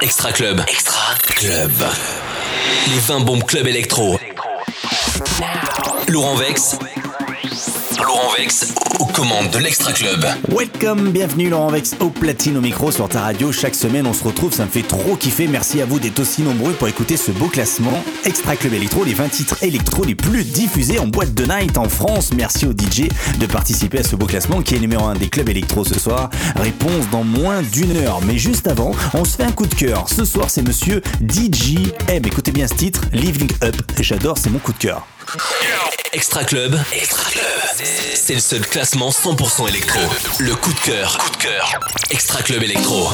Extra Club. Extra Club. Les 20 bombes club électro. Laurent Vex. Laurent Vex aux commandes de l'Extra Club. Welcome, bienvenue Laurent Vex au platine au micro sur ta radio. Chaque semaine on se retrouve, ça me fait trop kiffer. Merci à vous d'être aussi nombreux pour écouter ce beau classement. Extra Club Electro, les 20 titres électro les plus diffusés en boîte de night en France. Merci aux DJ de participer à ce beau classement qui est numéro 1 des clubs électro ce soir. Réponse dans moins d'une heure. Mais juste avant, on se fait un coup de cœur. Ce soir c'est monsieur DJ M. Écoutez bien ce titre, Living Up. J'adore, c'est mon coup de cœur. Extra Club. Extra Club. C'est le seul classement 100% électro. Le coup de cœur. Coup de cœur. Extra Club électro.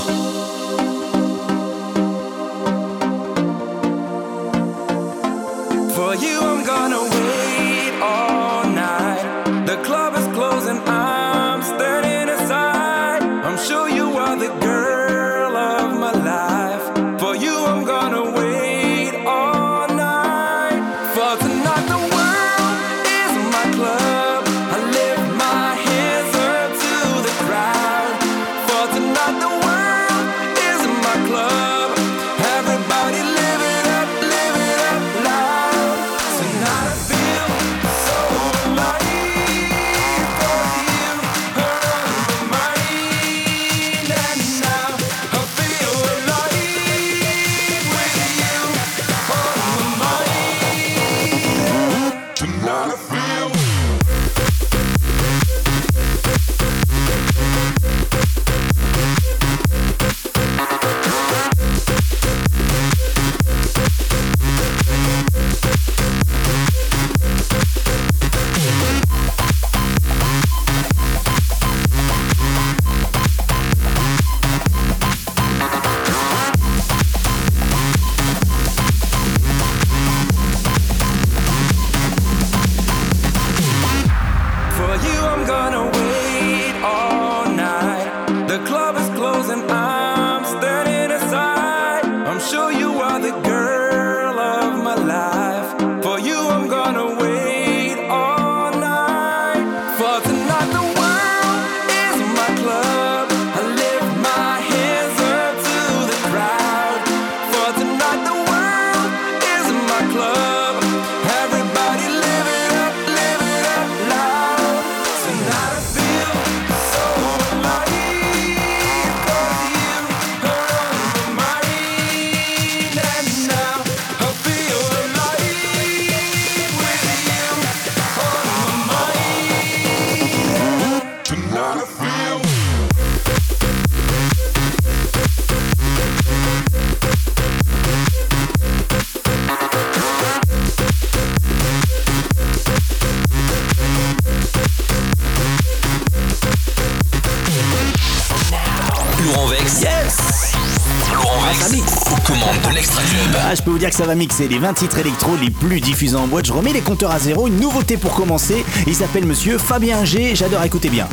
Dire que ça va mixer les 20 titres électro les plus diffusés en boîte. Je remets les compteurs à zéro. Une nouveauté pour commencer. Il s'appelle monsieur Fabien G. J'adore écouter bien.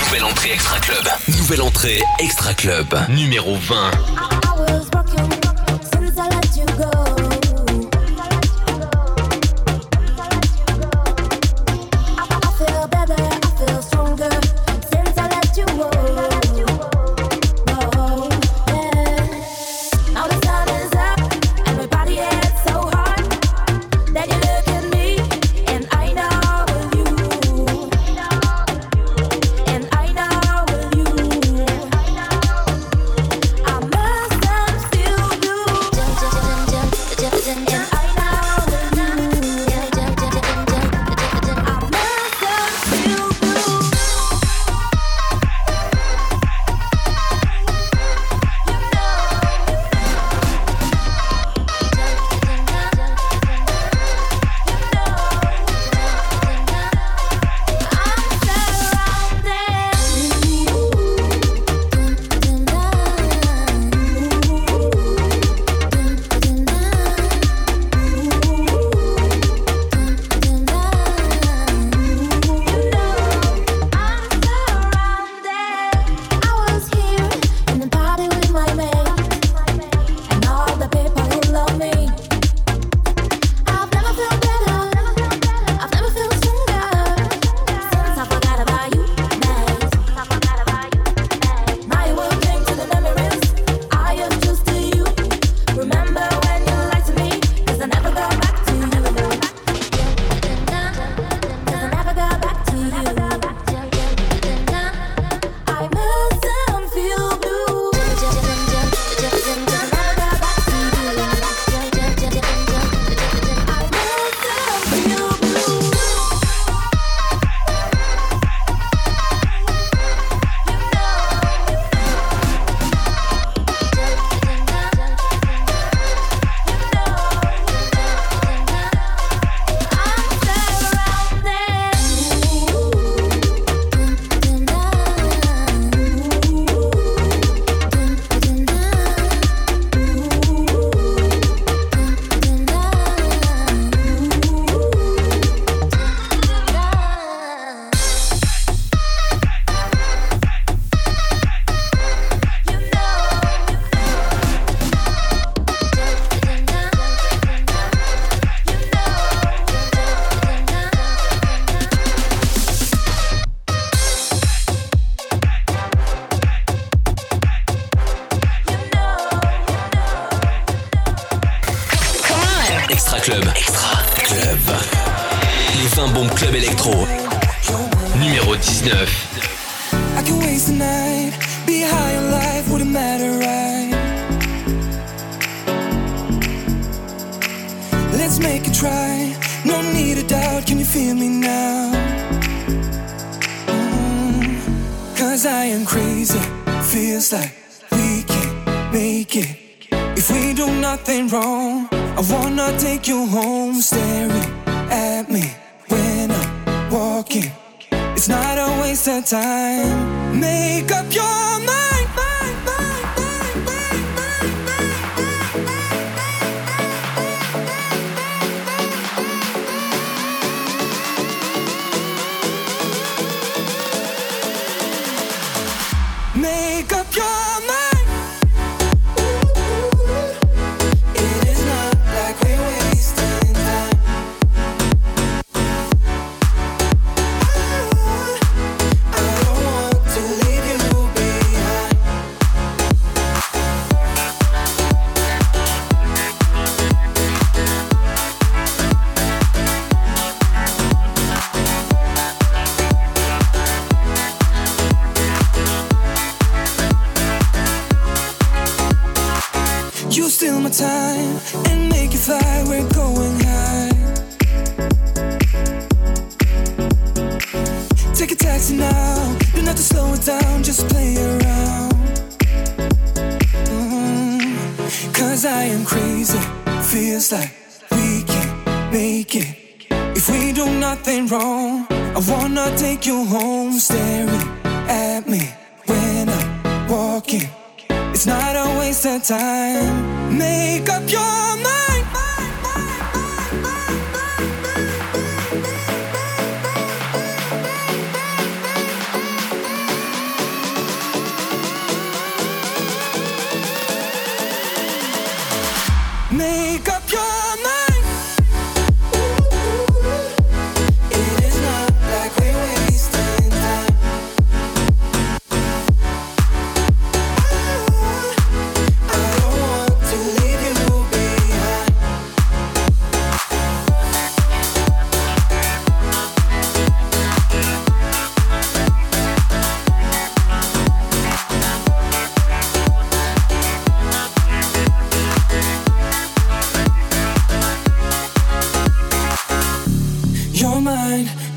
Nouvelle entrée Extra Club. Nouvelle entrée Extra Club. Numéro 20.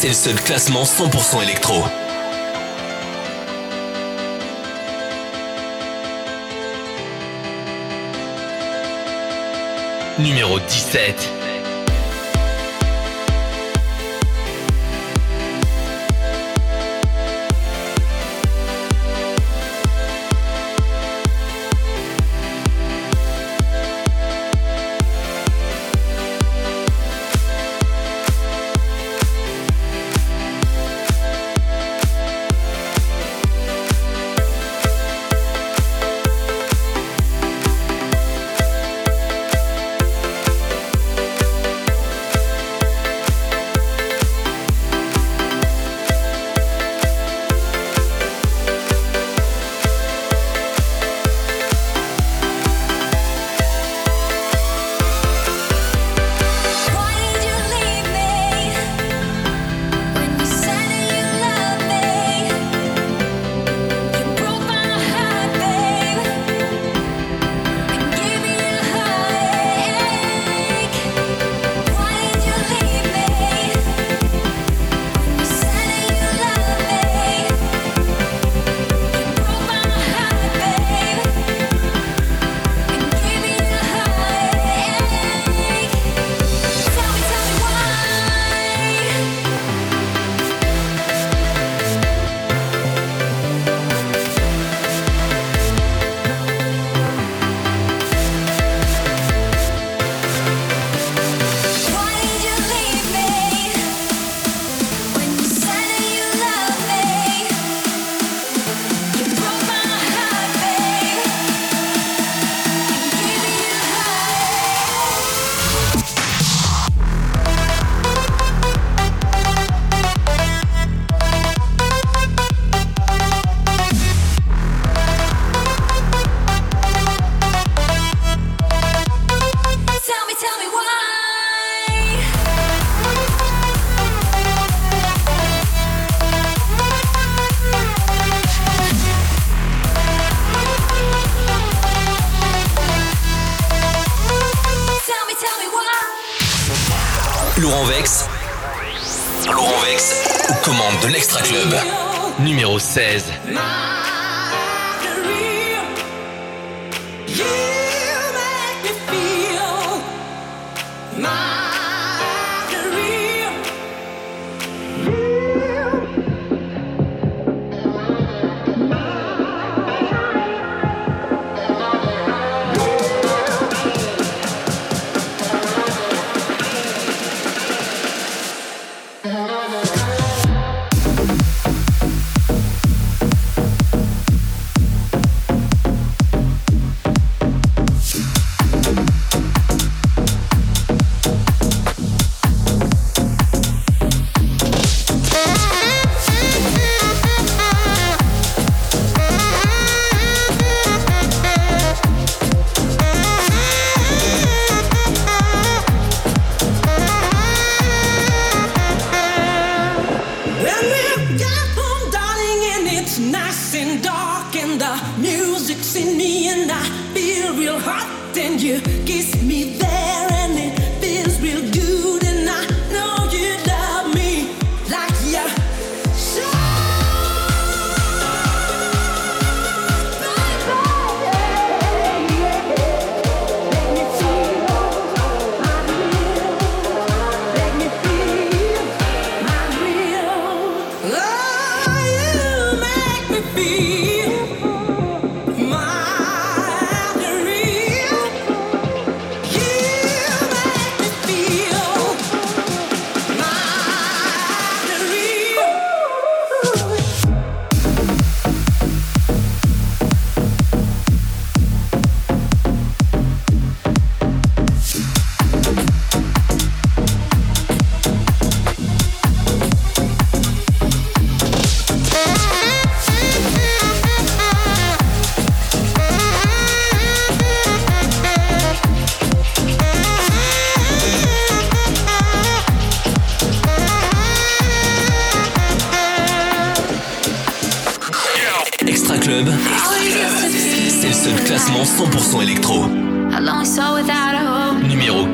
c'est le seul classement 100% électro. Numéro 17.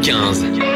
15.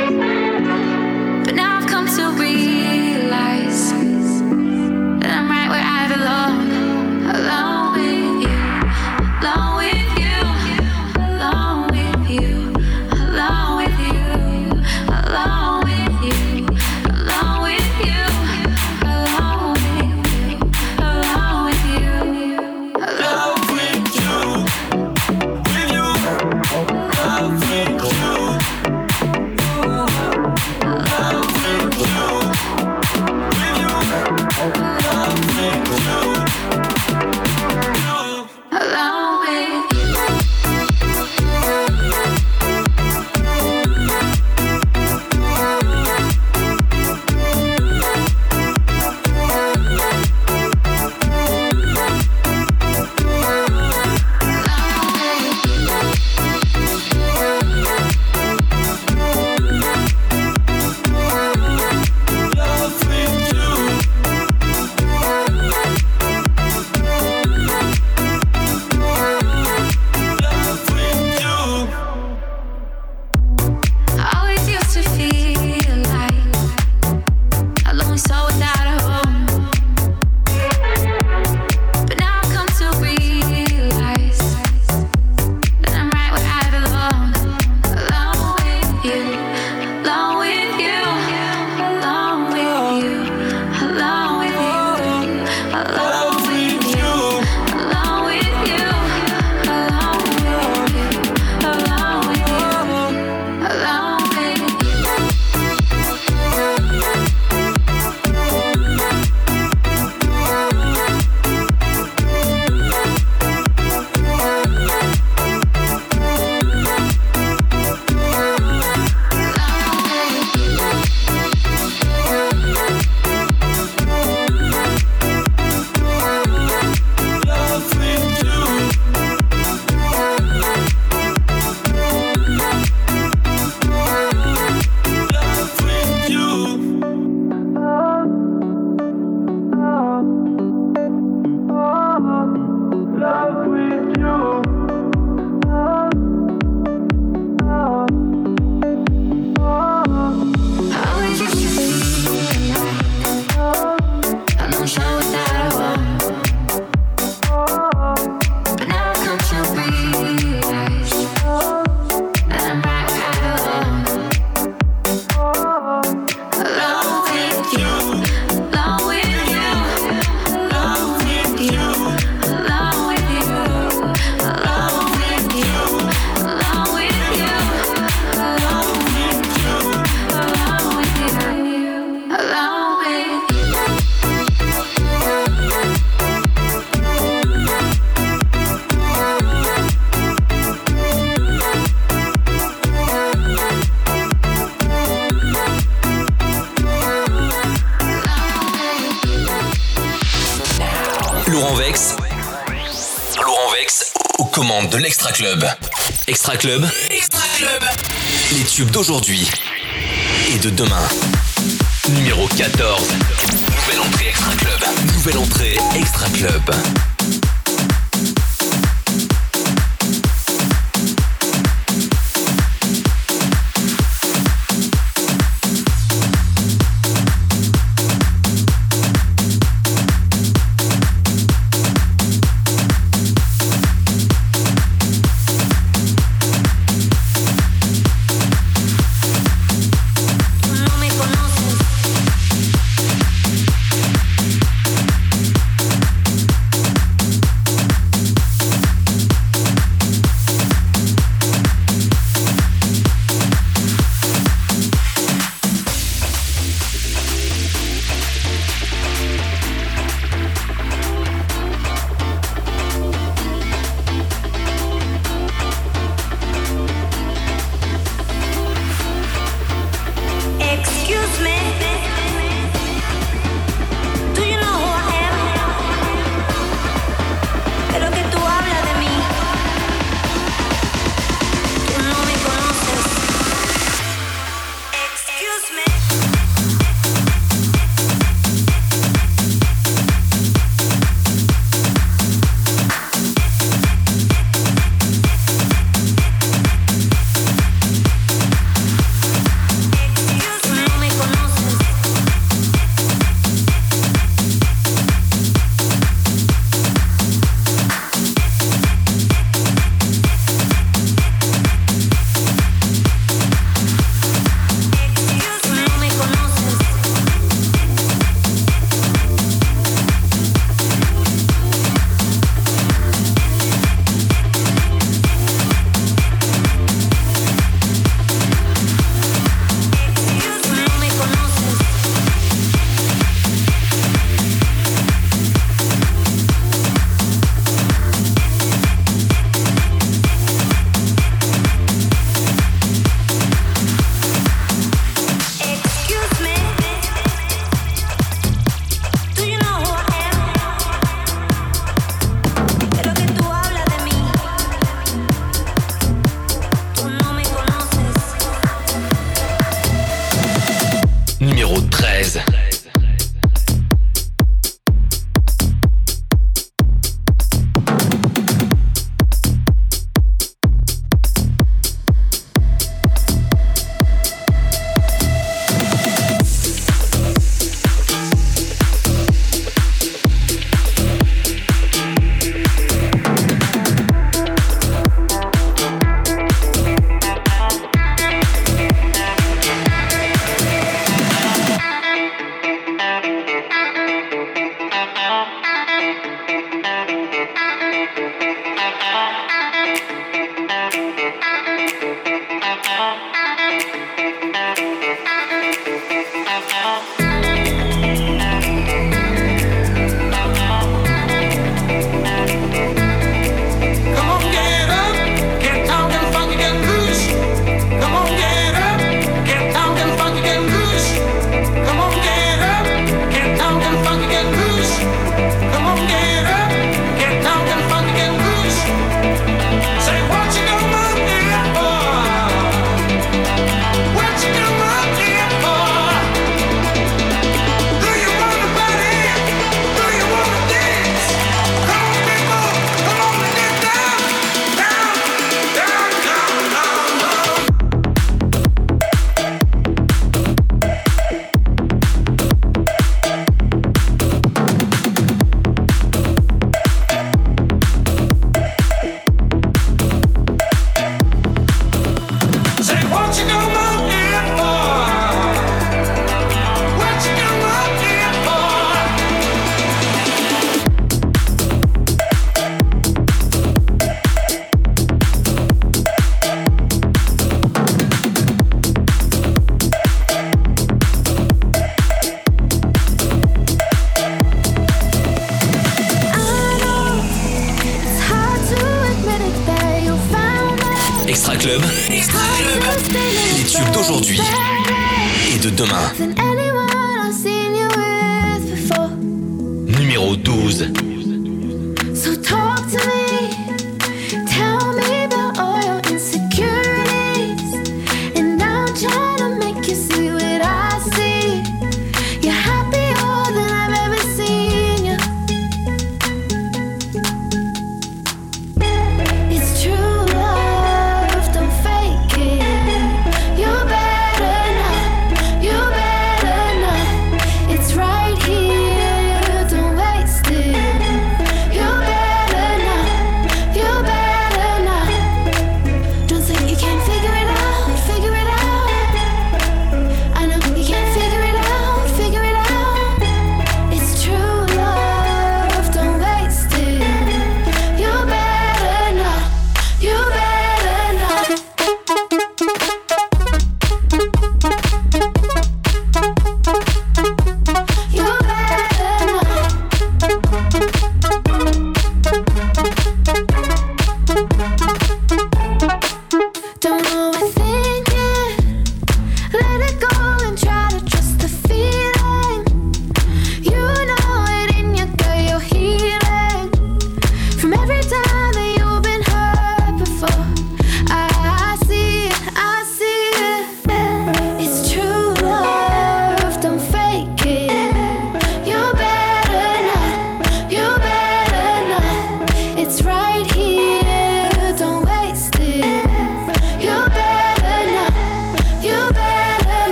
De l'Extra Club. Extra Club. Extra Club. Les tubes d'aujourd'hui et de demain. Numéro 14. Nouvelle entrée Extra Club. Nouvelle entrée Extra Club.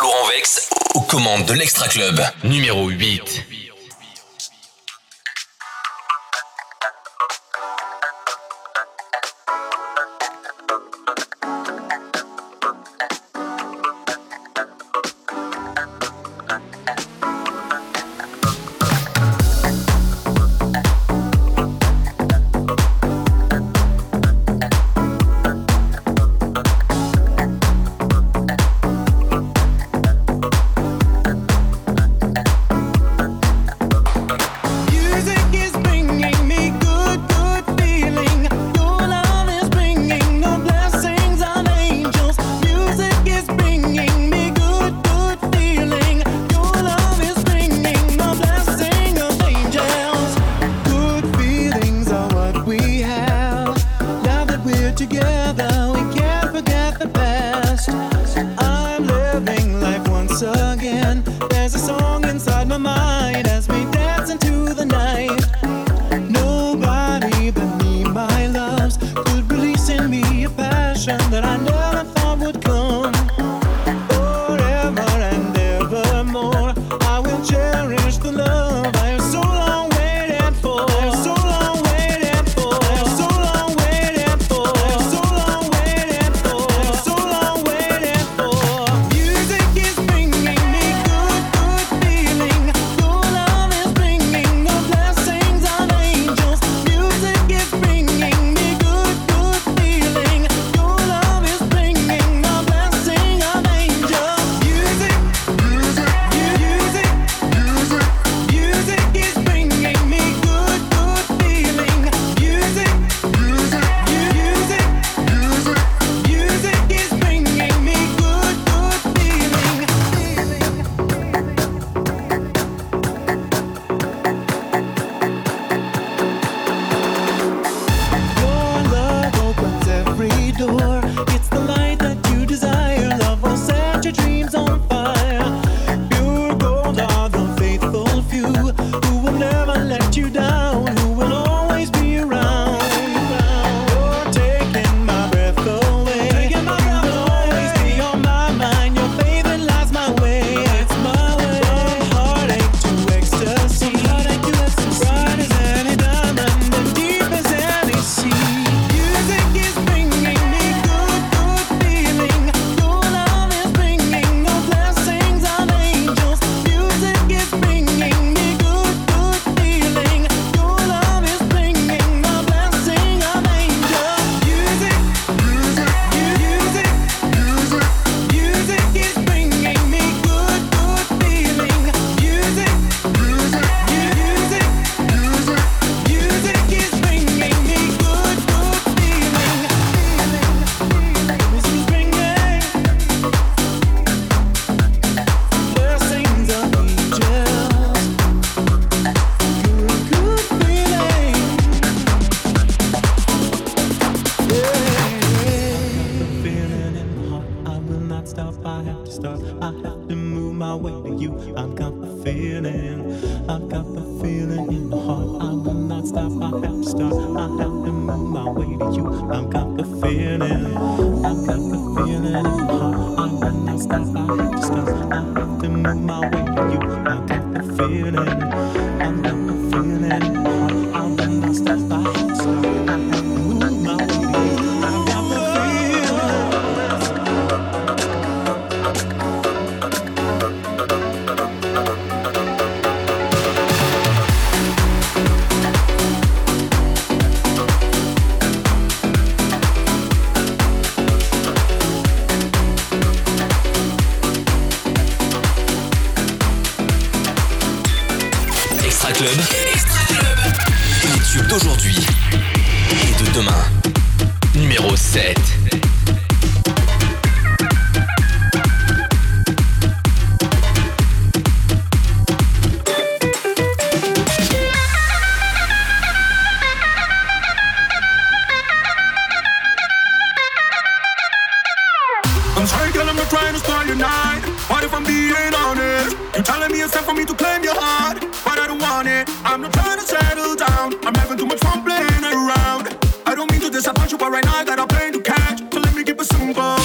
Laurent Vex aux commandes de l'Extra Club numéro 8. Hey, girl, I'm not trying to spoil your night. What if I'm being honest? You're telling me it's time for me to claim your heart, but I don't want it. I'm not trying to settle down. I'm having too much fun playing around. I don't mean to disappoint you, but right now I got a plane to catch. So let me keep it simple.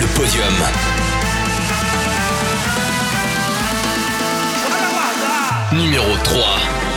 Le, podium. Numéro 3.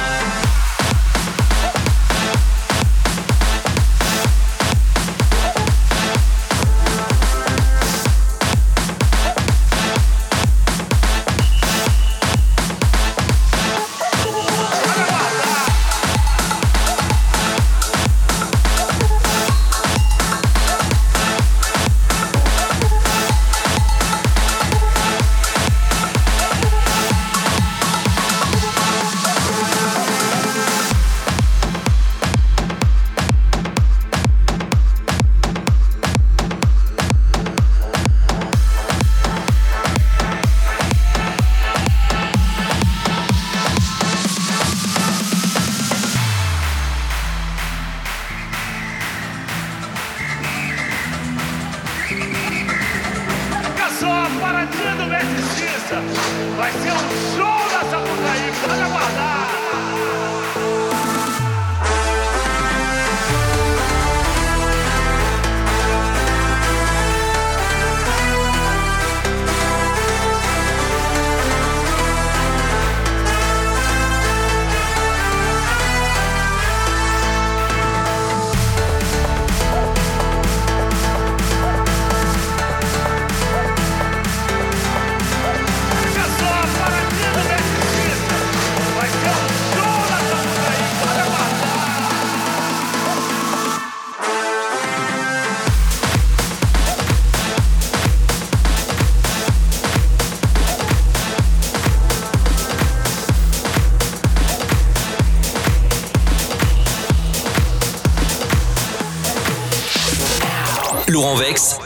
Laurent Vex.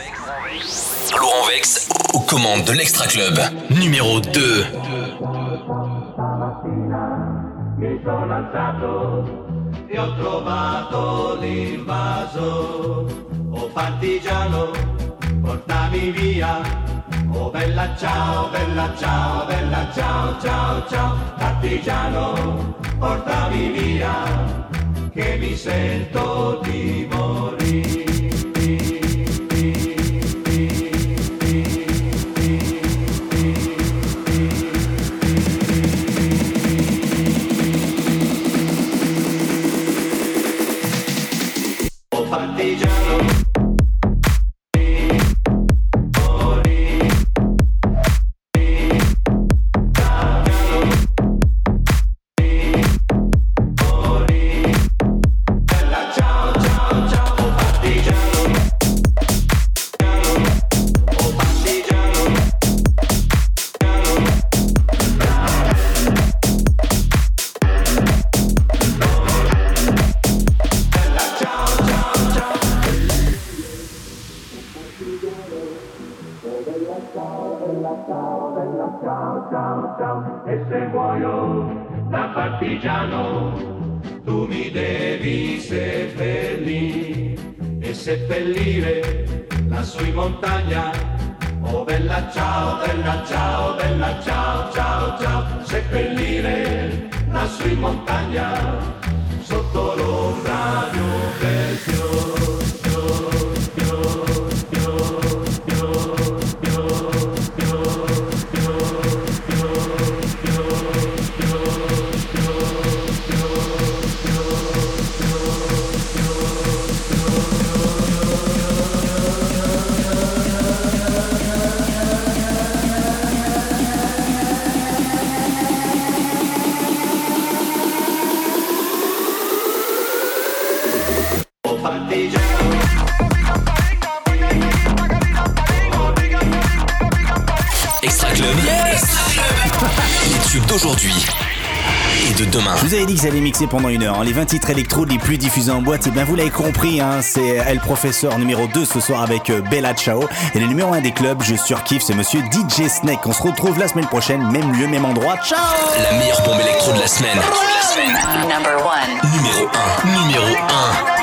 Laurent Vex aux commandes de l'Extra Club. Numéro 2. Mi sono alzato e ho trovato l'invaso. Oh partigiano, portami via. Oh bella ciao, bella ciao, bella ciao, ciao, ciao. Partigiano, portami via. Che mi sento di morire. Oh partigiano. Sotto l'ombra di un bel d'aujourd'hui et de demain. Je vous avais dit que ça allait mixer pendant une heure. hein. Les 20 titres électro les plus diffusés en boîte, et bien vous l'avez compris, hein, c'est El Professeur numéro 2 ce soir avec euh, Bella Ciao. Et le numéro 1 des clubs, je surkiffe, c'est monsieur DJ Snake. On se retrouve la semaine prochaine, même lieu, même endroit. Ciao La meilleure bombe électro de la semaine. Number one. Numéro 1. Numéro 1.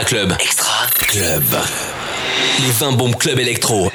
Extra Club. Extra Club. Les 20 bombes club électro.